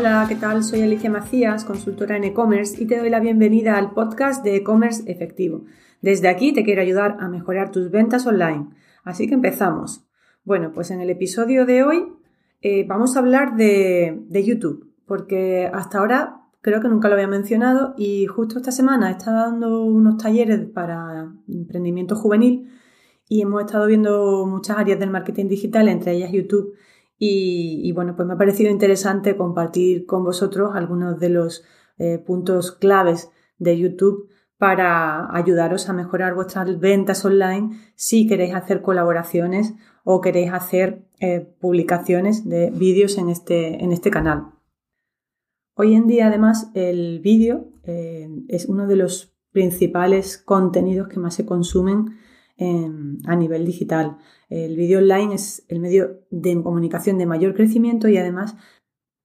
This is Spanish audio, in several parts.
Hola, ¿qué tal? Soy Alicia Macías, consultora en e-commerce y te doy la bienvenida al podcast de e-commerce efectivo. Desde aquí te quiero ayudar a mejorar tus ventas online. Así que empezamos. Bueno, pues en el episodio de hoy eh, vamos a hablar de, de, YouTube, porque hasta ahora creo que nunca lo había mencionado y justo esta semana he estado dando unos talleres para emprendimiento juvenil y hemos estado viendo muchas áreas del marketing digital, entre ellas YouTube y, bueno, pues me ha parecido interesante compartir con vosotros algunos de los eh, puntos claves de YouTube para ayudaros a mejorar vuestras ventas online si queréis hacer colaboraciones o queréis hacer eh, publicaciones de vídeos en este, en este canal. Hoy en día, además, el vídeo eh, es uno de los principales contenidos que más se consumen a nivel digital. El vídeo online es el medio de comunicación de mayor crecimiento y además,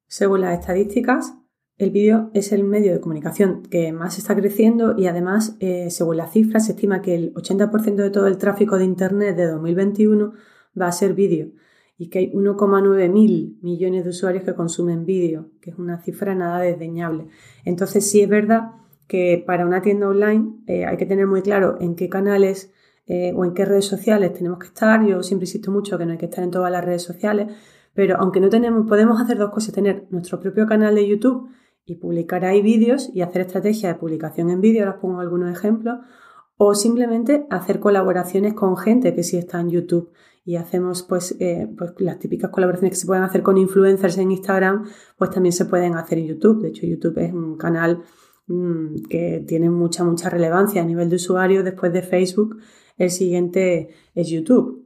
según las estadísticas, el vídeo es el medio de comunicación que más está creciendo y además, eh, según las cifras, se estima que el 80% de todo el tráfico de Internet de 2021 va a ser vídeo y que hay 1,9 mil millones de usuarios que consumen vídeo, que es una cifra nada desdeñable. Entonces sí es verdad que para una tienda online eh, hay que tener muy claro en qué canales eh, o en qué redes sociales tenemos que estar. Yo siempre insisto mucho que no hay que estar en todas las redes sociales, pero aunque no tenemos, podemos hacer dos cosas, tener nuestro propio canal de YouTube y publicar ahí vídeos y hacer estrategia de publicación en vídeo, ahora os pongo algunos ejemplos, o simplemente hacer colaboraciones con gente que sí está en YouTube y hacemos pues, eh, pues, las típicas colaboraciones que se pueden hacer con influencers en Instagram, pues también se pueden hacer en YouTube. De hecho, YouTube es un canal mm, que tiene mucha, mucha relevancia a nivel de usuario después de Facebook el siguiente es YouTube.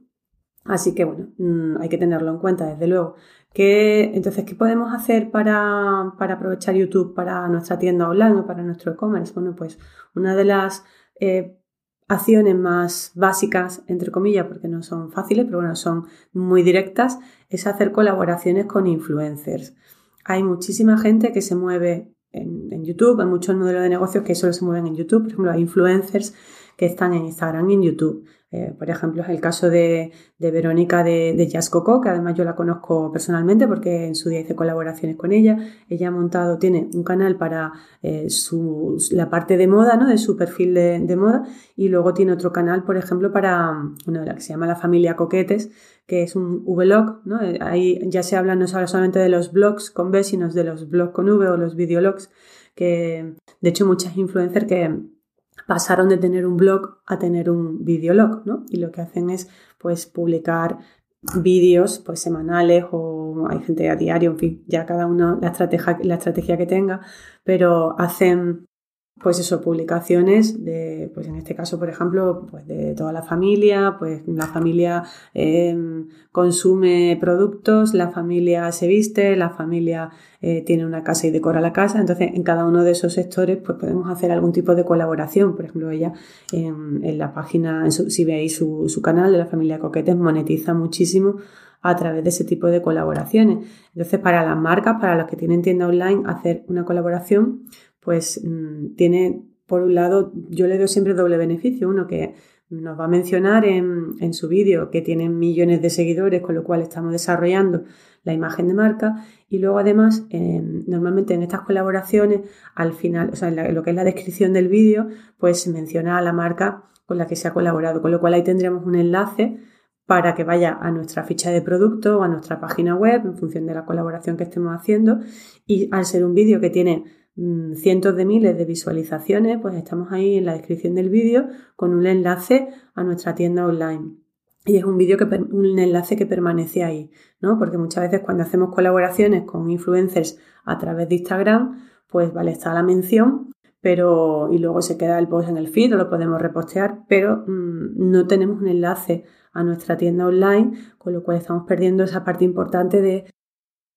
Así que bueno, mm, hay que tenerlo en cuenta, desde luego. entonces, ¿qué podemos hacer para, aprovechar YouTube para nuestra tienda online o para nuestro e-commerce? Bueno, pues una de las eh, acciones más básicas, entre comillas, porque no son fáciles, pero bueno, son muy directas, es hacer colaboraciones con influencers. Hay muchísima gente que se mueve en, en YouTube, hay muchos modelos de negocios que solo se mueven en YouTube, por ejemplo, hay influencers que están en Instagram y en YouTube. Eh, por ejemplo, es el caso de, Verónica de, de Jazz Coco, que además yo la conozco personalmente porque en su día hice colaboraciones con ella. Ella ha montado, tiene un canal para eh, la parte de moda, ¿no? de su perfil de, moda, y luego tiene otro canal, por ejemplo, para una de la que se llama La Familia Coquetes, que es un vlog. ¿no? Eh, ahí ya se habla no solamente de los blogs con B, sino de los blogs con V o los videologs, que de hecho muchas influencers que pasaron de tener un blog a tener un videolog, ¿no? Y lo que hacen es pues publicar vídeos pues semanales o hay gente a diario, en fin, ya cada uno la estrategia, la estrategia que tenga, pero hacen pues eso, publicaciones de, pues en este caso, por ejemplo, pues de toda la familia, pues la familia em, consume productos, la familia se viste, la familia eh, tiene una casa y decora la casa, entonces en cada uno de esos sectores pues podemos hacer algún tipo de colaboración, por ejemplo, ella en, la página, si veis su, su canal de la familia Coquetes, monetiza muchísimo a través de ese tipo de colaboraciones. Entonces, para las marcas, para los que tienen tienda online, hacer una colaboración pues mm, tiene, por un lado, yo le doy siempre doble beneficio. Uno que nos va a mencionar en, su vídeo que tiene millones de seguidores, con lo cual estamos desarrollando la imagen de marca. Y luego, además, normalmente en estas colaboraciones, al final, o sea, en, lo que es la descripción del vídeo, pues menciona a la marca con la que se ha colaborado, con lo cual ahí tendríamos un enlace para que vaya a nuestra ficha de producto o a nuestra página web en función de la colaboración que estemos haciendo. Y al ser un vídeo que tiene Mm, cientos de miles de visualizaciones, pues estamos ahí en la descripción del vídeo con un enlace a nuestra tienda online. Y es un vídeo que un enlace que permanece ahí, ¿no? Porque muchas veces cuando hacemos colaboraciones con influencers a través de Instagram, pues vale, está la mención, pero y luego se queda el post en el feed o lo podemos repostear, pero mm, no tenemos un enlace a nuestra tienda online, con lo cual estamos perdiendo esa parte importante de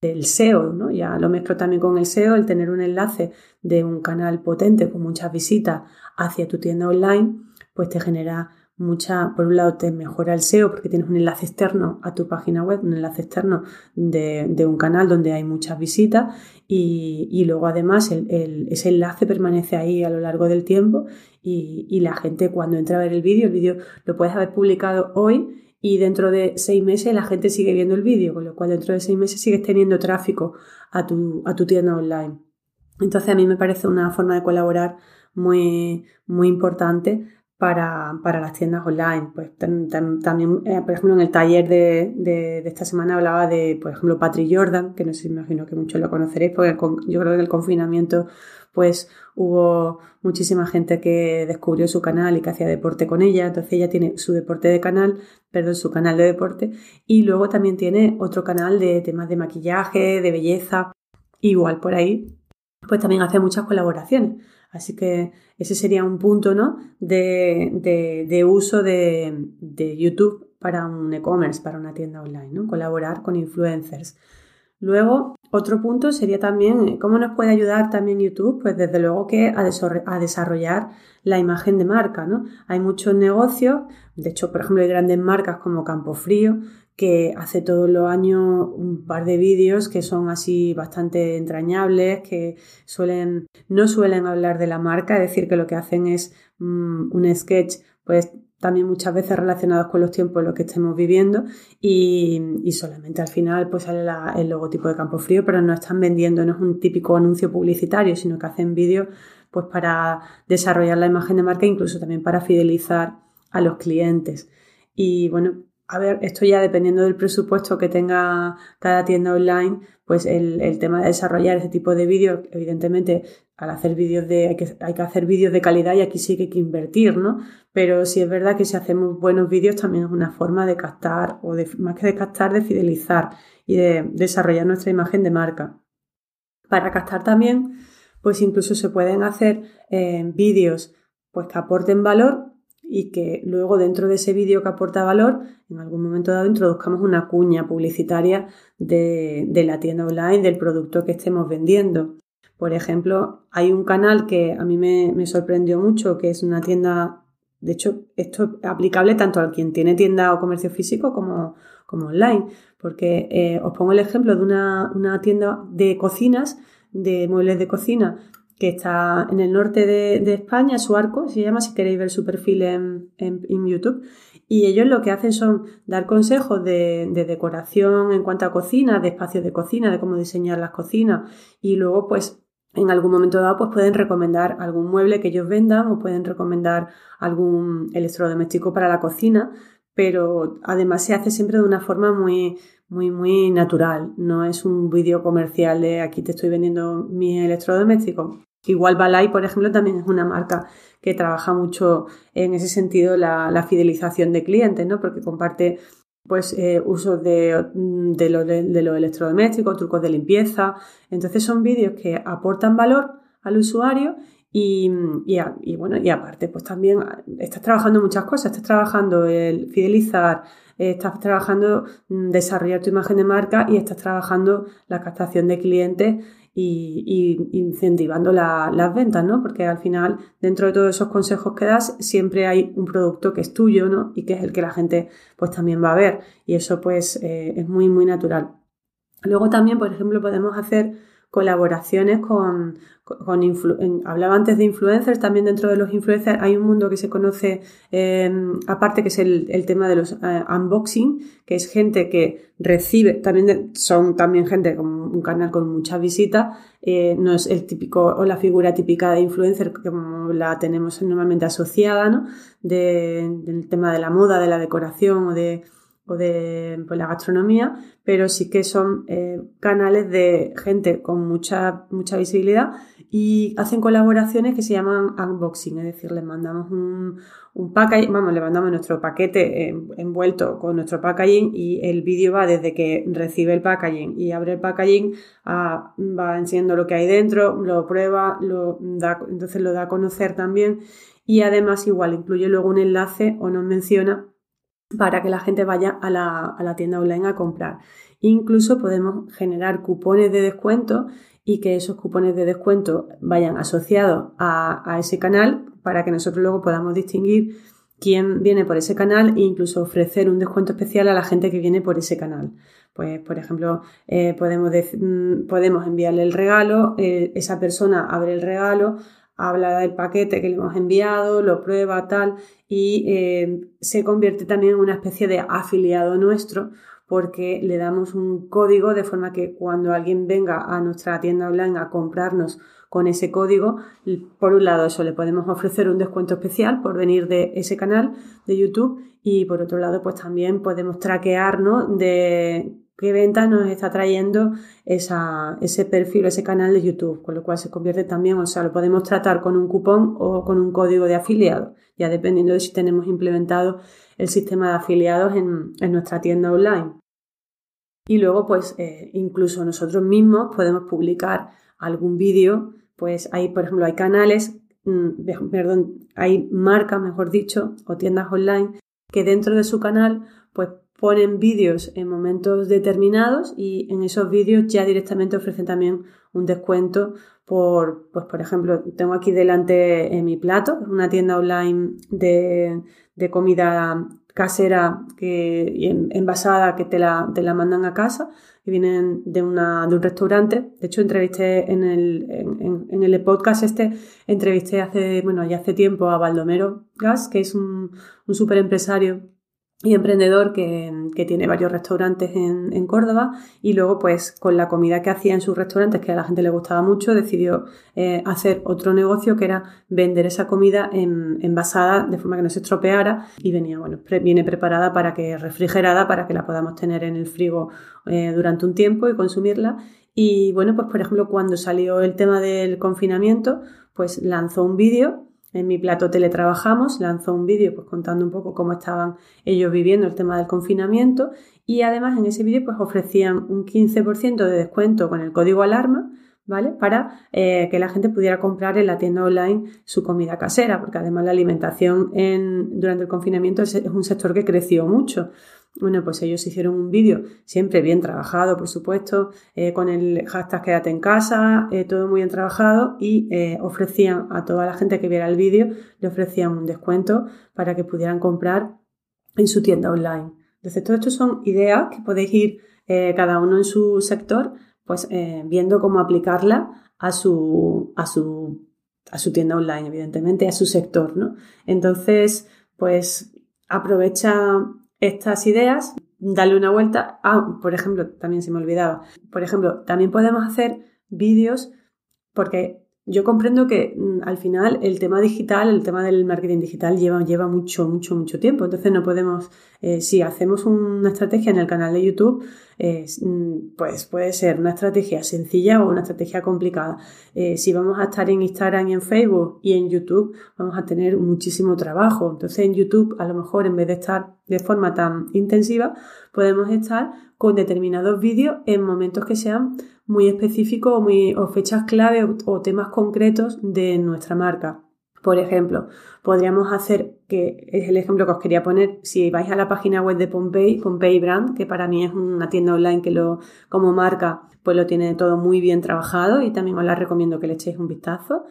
del SEO, ¿no? Ya lo mezclo también con el SEO, el tener un enlace de un canal potente con muchas visitas hacia tu tienda online, pues te genera mucha, por un lado te mejora el SEO porque tienes un enlace externo a tu página web, un enlace externo de, un canal donde hay muchas visitas y, luego además ese enlace permanece ahí a lo largo del tiempo y, y la gente cuando entra a ver el vídeo, el vídeo lo puedes haber publicado hoy y dentro de seis meses la gente sigue viendo el vídeo, con lo cual dentro de seis meses sigues teniendo tráfico a tu, a tu tienda online. Entonces a mí me parece una forma de colaborar muy, muy importante para, las tiendas online. Pues también, eh, por ejemplo, en el taller de, esta semana hablaba de, por ejemplo, Patrick Jordan, que no sé, imagino que muchos lo conoceréis, porque yo creo que en el confinamiento pues hubo muchísima gente que descubrió su canal y que hacía deporte con ella. Entonces ella tiene su deporte de canal, perdón, su canal de deporte, y luego también tiene otro canal de temas de maquillaje, de belleza. Igual por ahí, pues también hace muchas colaboraciones. Así que ese sería un punto ¿no? de, uso de, YouTube para un e-commerce, para una tienda online, ¿no? colaborar con influencers. Luego, otro punto sería también cómo nos puede ayudar también YouTube, pues desde luego que a, a desarrollar la imagen de marca, ¿no? Hay muchos negocios, de hecho, por ejemplo, hay grandes marcas como Campofrío, que hace todos los años un par de vídeos que son así bastante entrañables, que suelen, no suelen hablar de la marca, es decir, que lo que hacen es mm, un sketch, pues también muchas veces relacionados con los tiempos en los que estemos viviendo y, solamente al final pues sale el logotipo de Campo Frío, pero no están vendiendo, no es un típico anuncio publicitario, sino que hacen vídeos pues para desarrollar la imagen de marca e incluso también para fidelizar a los clientes. Y bueno, a ver, esto ya dependiendo del presupuesto que tenga cada tienda online, pues el, tema de desarrollar ese tipo de vídeos, evidentemente, al hacer vídeos de, hay que, hay que hacer vídeos de calidad y aquí sí que hay que invertir, ¿no? Pero sí es verdad que si hacemos buenos vídeos también es una forma de captar, o de, más que de captar, de fidelizar y de desarrollar nuestra imagen de marca. Para captar también, pues incluso se pueden hacer eh, vídeos pues que aporten valor y que luego dentro de ese vídeo que aporta valor, en algún momento dado introduzcamos una cuña publicitaria de, la tienda online, del producto que estemos vendiendo. Por ejemplo, hay un canal que a mí me, sorprendió mucho, que es una tienda, de hecho, esto es aplicable tanto a quien tiene tienda o comercio físico como, como online, porque eh, os pongo el ejemplo de una, una tienda de cocinas, de muebles de cocina, que está en el norte de, España, su arco se llama, si queréis ver su perfil en, YouTube. Y ellos lo que hacen son dar consejos de, decoración en cuanto a cocina, de espacios de cocina, de cómo diseñar las cocinas. Y luego, pues, en algún momento dado, pues pueden recomendar algún mueble que ellos vendan o pueden recomendar algún electrodoméstico para la cocina. Pero además se hace siempre de una forma muy, muy, muy natural. No es un vídeo comercial de aquí te estoy vendiendo mi electrodoméstico. Igual Balay, por ejemplo, también es una marca que trabaja mucho en ese sentido la, fidelización de clientes, ¿no? Porque comparte pues eh, usos de, de, los electrodomésticos, trucos de limpieza. Entonces son vídeos que aportan valor al usuario y, bueno, y aparte, pues también estás trabajando muchas cosas, estás trabajando el fidelizar, estás trabajando mm, desarrollar tu imagen de marca y estás trabajando la captación de clientes y, incentivando las ventas, ¿no? Porque al final, dentro de todos esos consejos que das, siempre hay un producto que es tuyo, ¿no? Y que es el que la gente pues también va a ver. Y eso pues eh, es muy, muy natural. Luego también, por ejemplo, podemos hacer colaboraciones con, hablaba antes de influencers, también dentro de los influencers hay un mundo que se conoce, em, aparte que es el, tema de los eh, unboxing, que es gente que recibe, también son también gente con un canal con muchas visitas, eh, no es el típico o la figura típica de influencer como la tenemos normalmente asociada, ¿no? del tema de la moda, de la decoración o de o de pues, la gastronomía, pero sí que son eh, canales de gente con mucha, mucha visibilidad y hacen colaboraciones que se llaman unboxing, es decir, les mandamos un, un packaging, vamos, le mandamos nuestro paquete envuelto con nuestro packaging y el vídeo va desde que recibe el packaging y abre el packaging a, va enseñando lo que hay dentro, lo prueba, lo da, entonces lo da a conocer también y además igual incluye luego un enlace o nos menciona para que la gente vaya a la, tienda online a comprar. Incluso podemos generar cupones de descuento y que esos cupones de descuento vayan asociados a, ese canal para que nosotros luego podamos distinguir quién viene por ese canal e incluso ofrecer un descuento especial a la gente que viene por ese canal. Pues, por ejemplo, eh, podemos, mm, podemos enviarle el regalo, eh, esa persona abre el regalo, habla del paquete que le hemos enviado, lo prueba, tal, y eh, se convierte también en una especie de afiliado nuestro porque le damos un código de forma que cuando alguien venga a nuestra tienda online a comprarnos con ese código, por un lado eso le podemos ofrecer un descuento especial por venir de ese canal de YouTube y por otro lado pues también podemos traquearnos de qué venta nos está trayendo ese perfil, ese canal de YouTube, con lo cual se convierte también, o sea, lo podemos tratar con un cupón o con un código de afiliado, ya dependiendo de si tenemos implementado el sistema de afiliados en, nuestra tienda online. Y luego, pues, eh, incluso nosotros mismos podemos publicar algún vídeo, pues hay, por ejemplo, hay canales, mm, perdón, hay marcas, mejor dicho, o tiendas online que dentro de su canal, pues ponen vídeos en momentos determinados y en esos vídeos ya directamente ofrecen también un descuento por, pues por ejemplo, tengo aquí delante en mi plato, una tienda online de, comida casera que, envasada que te la, te la mandan a casa, que vienen de, una, de un restaurante. De hecho, entrevisté en el, en, el podcast este, entrevisté hace, bueno, ya hace tiempo a Baldomero Gas, que es un, un super empresario y emprendedor que, tiene varios restaurantes en, Córdoba y luego pues con la comida que hacía en sus restaurantes que a la gente le gustaba mucho decidió eh, hacer otro negocio que era vender esa comida en, envasada de forma que no se estropeara y venía bueno viene preparada para que refrigerada para que la podamos tener en el frigo eh, durante un tiempo y consumirla. Y bueno pues por ejemplo cuando salió el tema del confinamiento pues lanzó un vídeo en mi plato teletrabajamos, lanzó un vídeo pues contando un poco cómo estaban ellos viviendo el tema del confinamiento y además en ese vídeo pues ofrecían un 15% de descuento con el código alarma, ¿vale? Para eh, que la gente pudiera comprar en la tienda online su comida casera, porque además la alimentación en, durante el confinamiento es un sector que creció mucho. Bueno, pues ellos hicieron un vídeo, siempre bien trabajado, por supuesto, eh, con el hashtag quédate en casa, eh, todo muy bien trabajado y ofrecían a toda la gente que viera el vídeo, le ofrecían un descuento para que pudieran comprar en su tienda online. Entonces, todo esto son ideas que podéis ir cada uno en su sector, pues viendo cómo aplicarla a su, a su, a su tienda online, evidentemente, a su sector, ¿no? Entonces, pues aprovecha estas ideas, darle una vuelta. Ah, por ejemplo, también se me olvidaba. Por ejemplo, también podemos hacer vídeos porque yo comprendo que mm, al final el tema digital, el tema del marketing digital lleva, mucho, mucho, mucho tiempo. Entonces no podemos, eh, si hacemos una estrategia en el canal de YouTube, eh, mm, pues puede ser una estrategia sencilla o una estrategia complicada. Eh, si vamos a estar en Instagram y en Facebook y en YouTube, vamos a tener muchísimo trabajo. Entonces en YouTube, a lo mejor en vez de estar de forma tan intensiva, podemos estar con determinados vídeos en momentos que sean muy específicos o, o fechas clave o, temas concretos de nuestra marca. Por ejemplo, podríamos hacer, que es el ejemplo que os quería poner, si vais a la página web de Pompey, Pompey Brand, que para mí es una tienda online que lo, como marca, pues lo tiene todo muy bien trabajado y también os la recomiendo que le echéis un vistazo.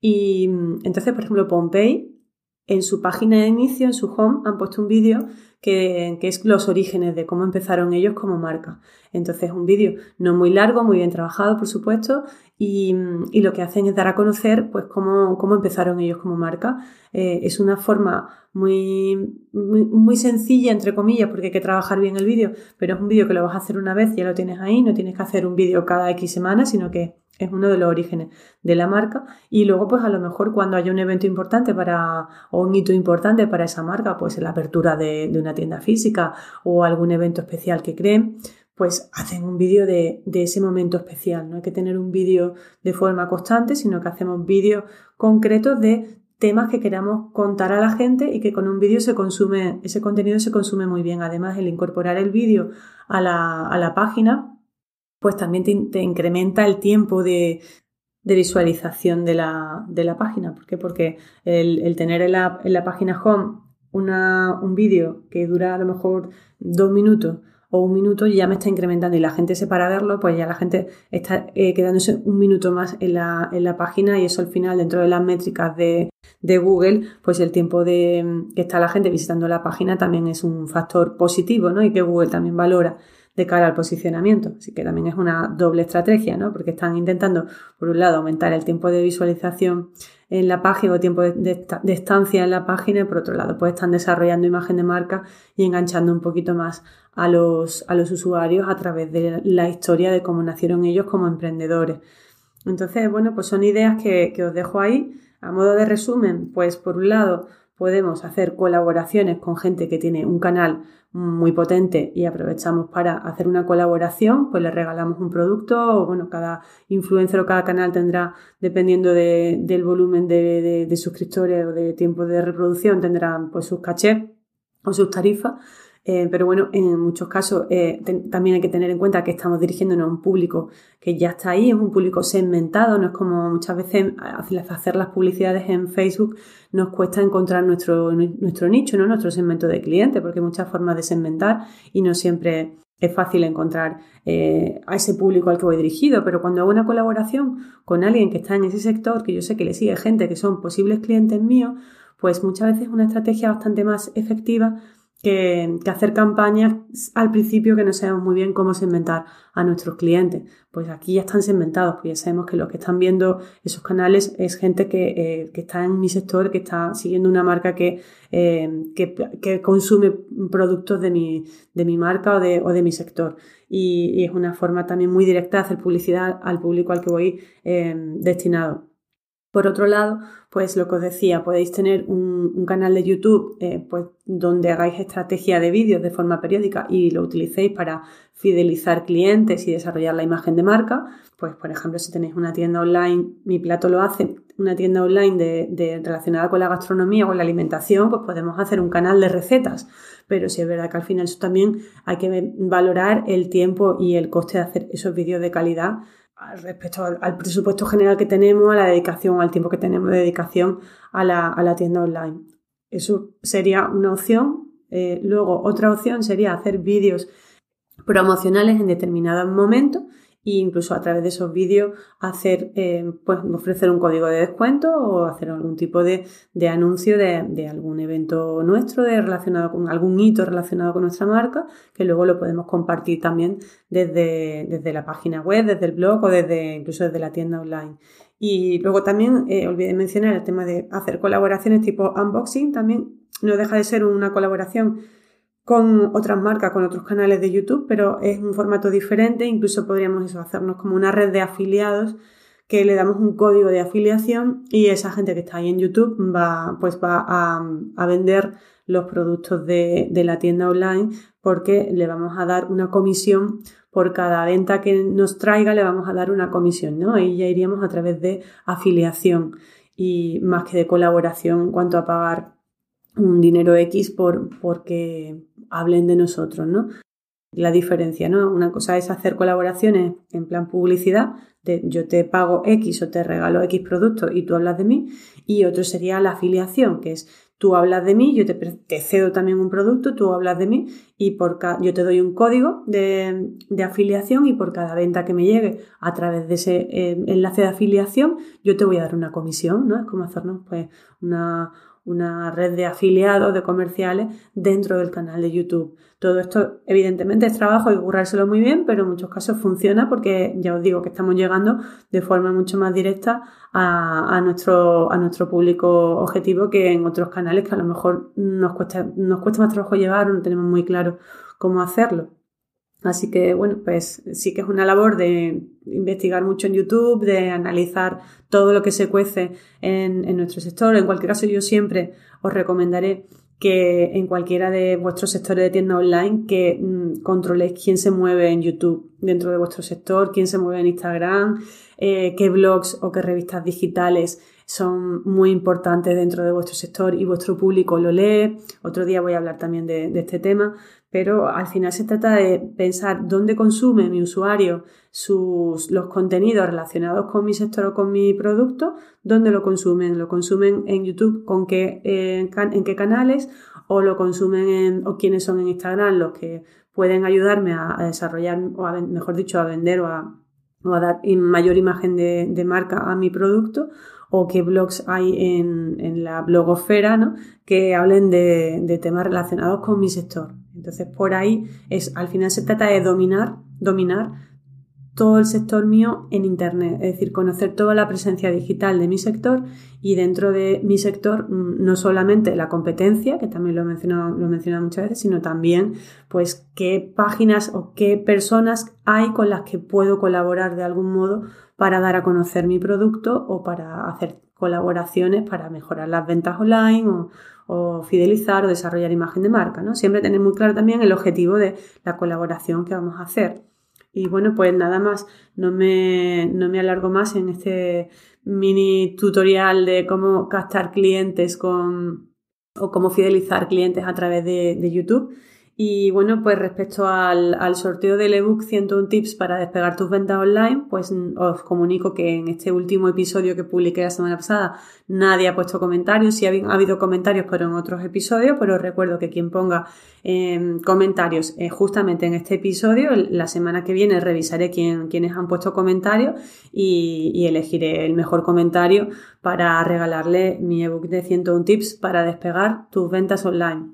Y entonces, por ejemplo, Pompey, en su página de inicio, en su home, han puesto un vídeo que, es los orígenes de cómo empezaron ellos como marca. Entonces, un vídeo no muy largo, muy bien trabajado, por supuesto, y, lo que hacen es dar a conocer pues cómo, cómo empezaron ellos como marca. Eh, es una forma muy, muy, sencilla, entre comillas, porque hay que trabajar bien el vídeo, pero es un vídeo que lo vas a hacer una vez, ya lo tienes ahí, no tienes que hacer un vídeo cada X semanas, sino que es uno de los orígenes de la marca. Y luego pues a lo mejor cuando haya un evento importante para o un hito importante para esa marca pues la apertura de, una tienda física o algún evento especial que creen pues hacen un vídeo de, ese momento especial. No hay que tener un vídeo de forma constante sino que hacemos vídeos concretos de temas que queramos contar a la gente y que con un vídeo se consume ese contenido se consume muy bien. Además el incorporar el vídeo a la, a la página pues también te, incrementa el tiempo de, visualización de la, página. ¿Por qué? Porque el, tener en la, página home un vídeo que dura a lo mejor dos minutos o un minuto ya me está incrementando y la gente se para a verlo, pues ya la gente está eh, quedándose un minuto más en la, en la, página y eso al final dentro de las métricas de, de, Google, pues el tiempo de que está la gente visitando la página también es un factor positivo, ¿no? Y que Google también valora de cara al posicionamiento. Así que también es una doble estrategia, ¿no? Porque están intentando, por un lado, aumentar el tiempo de visualización en la página o tiempo de, estancia en la página y por otro lado, pues están desarrollando imagen de marca y enganchando un poquito más a los, a los usuarios a través de la historia de cómo nacieron ellos como emprendedores. Entonces, bueno, pues son ideas que, que os dejo ahí. A modo de resumen, pues por un lado, podemos hacer colaboraciones con gente que tiene un canal muy potente y aprovechamos para hacer una colaboración, pues le regalamos un producto o bueno, cada influencer o cada canal tendrá, dependiendo del volumen de, de, suscriptores o de tiempo de reproducción, tendrán pues sus cachés o sus tarifas eh, pero bueno, en muchos casos eh, también hay que tener en cuenta que estamos dirigiéndonos a un público que ya está ahí, es un público segmentado, no es como muchas veces hacer las publicidades en Facebook nos cuesta encontrar nuestro, nuestro nicho, ¿no? nuestro segmento de cliente, porque hay muchas formas de segmentar y no siempre es fácil encontrar eh, a ese público al que voy dirigido, pero cuando hago una colaboración con alguien que está en ese sector, que yo sé que le sigue gente que son posibles clientes míos, pues muchas veces es una estrategia bastante más efectiva que, hacer campañas al principio que no sabemos muy bien cómo segmentar a nuestros clientes. Pues aquí ya están segmentados, pues ya sabemos que los que están viendo esos canales es gente que, eh, está en mi sector, que está siguiendo una marca que, eh, que, consume productos de mi, de mi marca o de, o de mi sector. Y, es una forma también muy directa de hacer publicidad al público al que voy eh, destinado. Por otro lado, pues lo que os decía, podéis tener un, canal de YouTube eh, pues, donde hagáis estrategia de vídeos de forma periódica y lo utilicéis para fidelizar clientes y desarrollar la imagen de marca. Pues, por ejemplo, si tenéis una tienda online, mi plato lo hace, una tienda online de, relacionada con la gastronomía o la alimentación, pues podemos hacer un canal de recetas. Pero sí es verdad que al final eso también hay que valorar el tiempo y el coste de hacer esos vídeos de calidad respecto al, presupuesto general que tenemos, a la dedicación, al tiempo que tenemos de dedicación a la, tienda online. Eso sería una opción. Eh, luego, otra opción sería hacer vídeos promocionales en determinados momentos incluso a través de esos vídeos hacer, eh, pues ofrecer un código de descuento o hacer algún tipo de, anuncio de, algún evento nuestro de relacionado con algún hito relacionado con nuestra marca, que luego lo podemos compartir también desde, desde la página web, desde el blog o desde incluso desde la tienda online. Y luego también eh, olvidé mencionar el tema de hacer colaboraciones tipo unboxing, también no deja de ser una colaboración con otras marcas, con otros canales de YouTube, pero es un formato diferente, incluso podríamos eso, hacernos como una red de afiliados que le damos un código de afiliación y esa gente que está ahí en YouTube va, pues va a, vender los productos de, la tienda online porque le vamos a dar una comisión por cada venta que nos traiga, le vamos a dar una comisión, ¿no? Ahí ya iríamos a través de afiliación y más que de colaboración en cuanto a pagar un dinero X por, porque hablen de nosotros, ¿no? La diferencia, ¿no? Una cosa es hacer colaboraciones en plan publicidad, de yo te pago X o te regalo X productos y tú hablas de mí, y otro sería la afiliación, que es tú hablas de mí, yo te, cedo también un producto, tú hablas de mí y por yo te doy un código de, afiliación y por cada venta que me llegue a través de ese eh, enlace de afiliación, yo te voy a dar una comisión, ¿no? Es como hacernos pues una, una red de afiliados, de comerciales dentro del canal de YouTube. Todo esto evidentemente es trabajo y currárselo muy bien, pero en muchos casos funciona porque ya os digo que estamos llegando de forma mucho más directa a, nuestro, a nuestro público objetivo que en otros canales que a lo mejor nos cuesta, nos cuesta más trabajo llevar o no tenemos muy claro cómo hacerlo. Así que, bueno, pues sí que es una labor de investigar mucho en YouTube, de analizar todo lo que se cuece en, nuestro sector. En cualquier caso, yo siempre os recomendaré que en cualquiera de vuestros sectores de tienda online que mm, controléis quién se mueve en YouTube dentro de vuestro sector, quién se mueve en Instagram, eh, qué blogs o qué revistas digitales son muy importantes dentro de vuestro sector y vuestro público lo lee. Otro día voy a hablar también de, este tema, pero al final se trata de pensar dónde consume mi usuario sus, los contenidos relacionados con mi sector o con mi producto, dónde lo consumen. ¿Lo consumen en YouTube con qué, en qué canales? ¿O lo consumen en, o quiénes son en Instagram los que pueden ayudarme a, desarrollar, o mejor dicho, a vender o a, dar mayor imagen de marca a mi producto? O qué blogs hay en, la blogosfera ¿no? que hablen de, temas relacionados con mi sector. Entonces, por ahí es, al final se trata de dominar, dominar todo el sector mío en Internet, es decir, conocer toda la presencia digital de mi sector y dentro de mi sector mm, no solamente la competencia, que también lo he mencionado, lo he mencionado muchas veces, sino también pues qué páginas o qué personas hay con las que puedo colaborar de algún modo para dar a conocer mi producto o para hacer colaboraciones para mejorar las ventas online o, o fidelizar o desarrollar imagen de marca. ¿no? Siempre tener muy claro también el objetivo de la colaboración que vamos a hacer. Y bueno, pues nada más, no me, no me alargo más en este mini tutorial de cómo captar clientes con, o cómo fidelizar clientes a través de, de YouTube. Y bueno, pues respecto al, sorteo del ebook 101 tips para despegar tus ventas online, pues os comunico que en este último episodio que publiqué la semana pasada nadie ha puesto comentarios, sí ha habido comentarios pero en otros episodios, pero os recuerdo que quien ponga em, comentarios eh, justamente en este episodio, la semana que viene revisaré quién, quienes han puesto comentarios y, y elegiré el mejor comentario para regalarle mi ebook de 101 tips para despegar tus ventas online.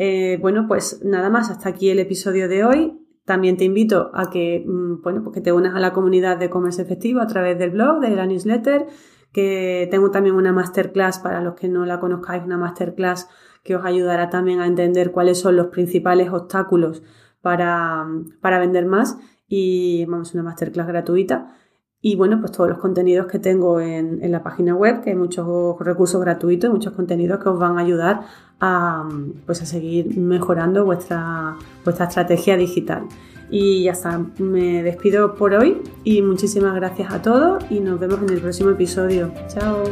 Eh, bueno, pues nada más, hasta aquí el episodio de hoy. También te invito a que, mm, bueno, pues que te unas a la comunidad de Commerce Efectivo a través del blog, de la newsletter, que tengo también una masterclass para los que no la conozcáis, una masterclass que os ayudará también a entender cuáles son los principales obstáculos para, para vender más y vamos, una masterclass gratuita. Y bueno, pues todos los contenidos que tengo en, la página web, que hay muchos recursos gratuitos, muchos contenidos que os van a ayudar a, pues a seguir mejorando vuestra, vuestra estrategia digital. Y ya está, me despido por hoy y muchísimas gracias a todos y nos vemos en el próximo episodio. Chao.